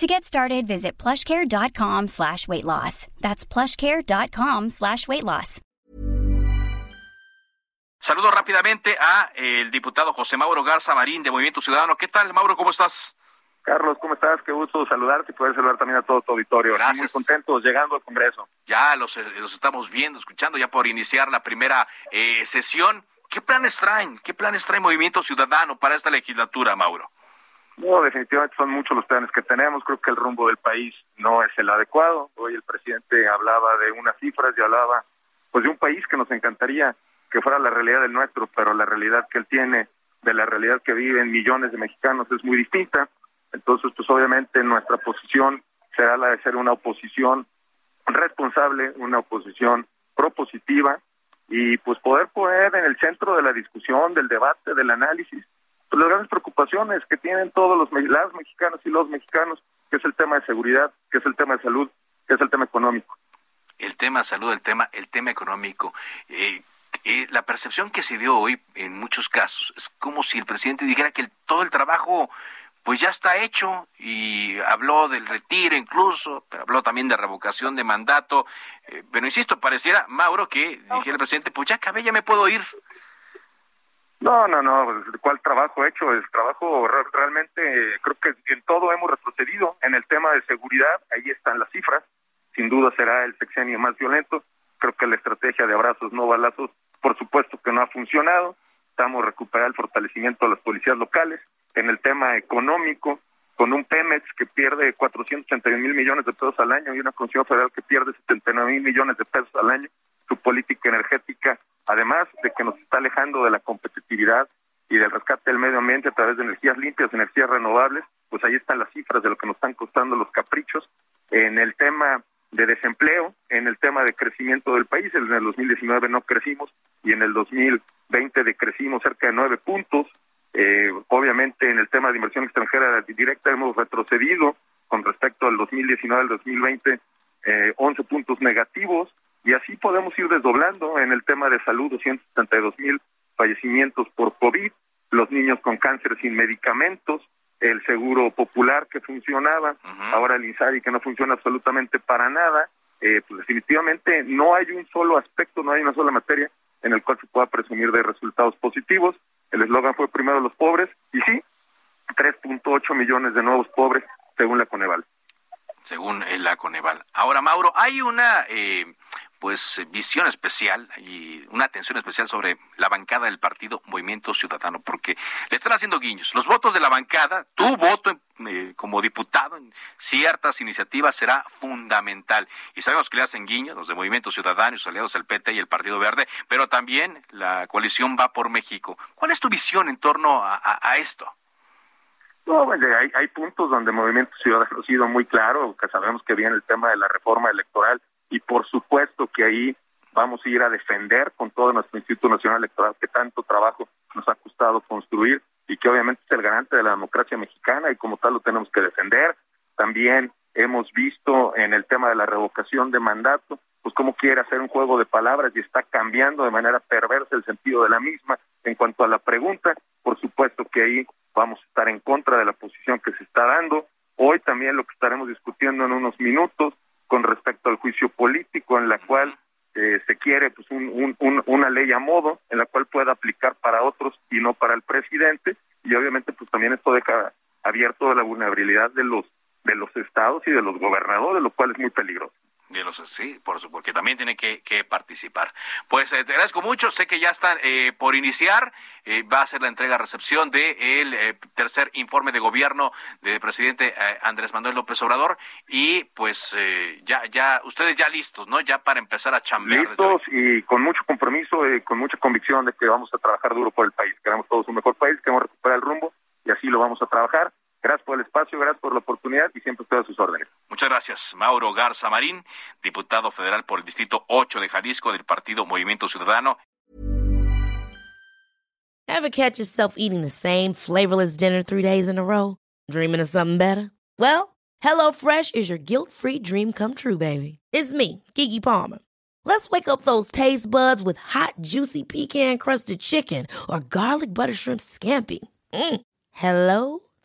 To get started, visit plushcare.com slash weight loss. That's plushcare.com slash weight loss. Saludo rápidamente a el diputado José Mauro Garza Marín de Movimiento Ciudadano. ¿Qué tal, Mauro? ¿Cómo estás? Carlos, ¿cómo estás? Qué gusto saludarte y poder saludar también a todo tu auditorio. Gracias. Muy contentos llegando al Congreso. Ya los, los estamos viendo, escuchando ya por iniciar la primera eh, sesión. ¿Qué planes traen? ¿Qué planes trae Movimiento Ciudadano para esta legislatura, Mauro? No, definitivamente son muchos los planes que tenemos. Creo que el rumbo del país no es el adecuado. Hoy el presidente hablaba de unas cifras y hablaba pues de un país que nos encantaría que fuera la realidad del nuestro, pero la realidad que él tiene de la realidad que viven millones de mexicanos es muy distinta. Entonces, pues obviamente nuestra posición será la de ser una oposición responsable, una oposición propositiva y pues poder poner en el centro de la discusión, del debate, del análisis, pues, las grandes preocupaciones que tienen todos los las mexicanos y los mexicanos, que es el tema de seguridad, que es el tema de salud, que es el tema económico. El tema de salud, el tema, el tema económico. Eh, eh, la percepción que se dio hoy en muchos casos es como si el presidente dijera que todo el trabajo pues ya está hecho y habló del retiro incluso, pero habló también de revocación de mandato. Eh, pero insisto, pareciera, Mauro, que dijera el presidente, pues ya acabé, ya me puedo ir. No, no, no, ¿cuál trabajo hecho? El trabajo realmente, creo que en todo hemos retrocedido. En el tema de seguridad, ahí están las cifras. Sin duda será el sexenio más violento. Creo que la estrategia de abrazos, no balazos, por supuesto que no ha funcionado. Estamos recuperando el fortalecimiento de las policías locales. En el tema económico, con un Pemex que pierde 481 mil millones de pesos al año y una Comisión Federal que pierde 79 mil millones de pesos al año, su política energética, además de que nos está alejando de la competitividad y del rescate del medio ambiente a través de energías limpias, energías renovables, pues ahí están las cifras de lo que nos están costando los caprichos. En el tema de desempleo, en el tema de crecimiento del país, en el 2019 no crecimos y en el 2020 decrecimos cerca de nueve puntos. Eh, obviamente en el tema de inversión extranjera directa hemos retrocedido con respecto al 2019 al 2020 eh, 11 puntos negativos y así podemos ir desdoblando en el tema de salud 272 mil fallecimientos por COVID, los niños con cáncer sin medicamentos, el seguro popular que funcionaba, ahora el INSARI que no funciona absolutamente para nada, eh, pues definitivamente no hay un solo aspecto, no hay una sola materia en el cual se pueda presumir de resultados positivos. El eslogan fue primero los pobres y sí, 3.8 millones de nuevos pobres según la Coneval. Según la Coneval. Ahora, Mauro, hay una eh, pues visión especial y una atención especial sobre la bancada del partido Movimiento Ciudadano, porque le están haciendo guiños. Los votos de la bancada, tu voto eh, como diputado en ciertas iniciativas será fundamental. Y sabemos que le hacen guiños los de Movimiento Ciudadano, sus aliados el PT y el Partido Verde, pero también la coalición va por México. ¿Cuál es tu visión en torno a, esto? No, bueno, hay, hay puntos donde Movimiento Ciudadano ha sido muy claro, que sabemos que viene el tema de la reforma electoral y por supuesto que ahí vamos a ir a defender con todo nuestro Instituto Nacional Electoral que tanto trabajo nos ha costado construir y que obviamente es el garante de la democracia mexicana y como tal lo tenemos que defender. También hemos visto en el tema de la revocación de mandato, pues cómo quiere hacer un juego de palabras y está cambiando de manera perversa el sentido de la misma. En cuanto a la pregunta, por supuesto que ahí vamos a estar en contra de la posición que se está dando. Hoy también lo que estaremos discutiendo en unos minutos con respecto al juicio político, en la cual eh, se quiere pues un, un, una ley a modo, en la cual pueda aplicar para otros y no para el presidente, y obviamente pues también esto deja abierto la vulnerabilidad de los de los estados y de los gobernadores, lo cual es muy peligroso sí, por supuesto, porque también tiene que, participar. Pues eh, te agradezco mucho, sé que ya están eh, por iniciar, eh, va a ser la entrega-recepción del de tercer informe de gobierno del presidente Andrés Manuel López Obrador y pues ya, ya, ustedes ya listos, ¿no? Ya para empezar a chambear. Listos y con mucho compromiso y con mucha convicción de que vamos a trabajar duro por el país. Queremos todos un mejor país, queremos recuperar el rumbo y así lo vamos a trabajar Gracias por el espacio, gracias por la oportunidad y siempre estoy a sus órdenes. Muchas gracias. Mauro Garza Marín, diputado federal por el Distrito 8 de Jalisco del Partido Movimiento Ciudadano. Ever catch yourself eating the same flavorless dinner three days in a row? Dreaming of something better? Well, HelloFresh is your guilt-free dream come true, baby. It's me, Kiki Palmer. Let's wake up those taste buds with hot, juicy pecan-crusted chicken or garlic butter shrimp scampi. Mm. Hello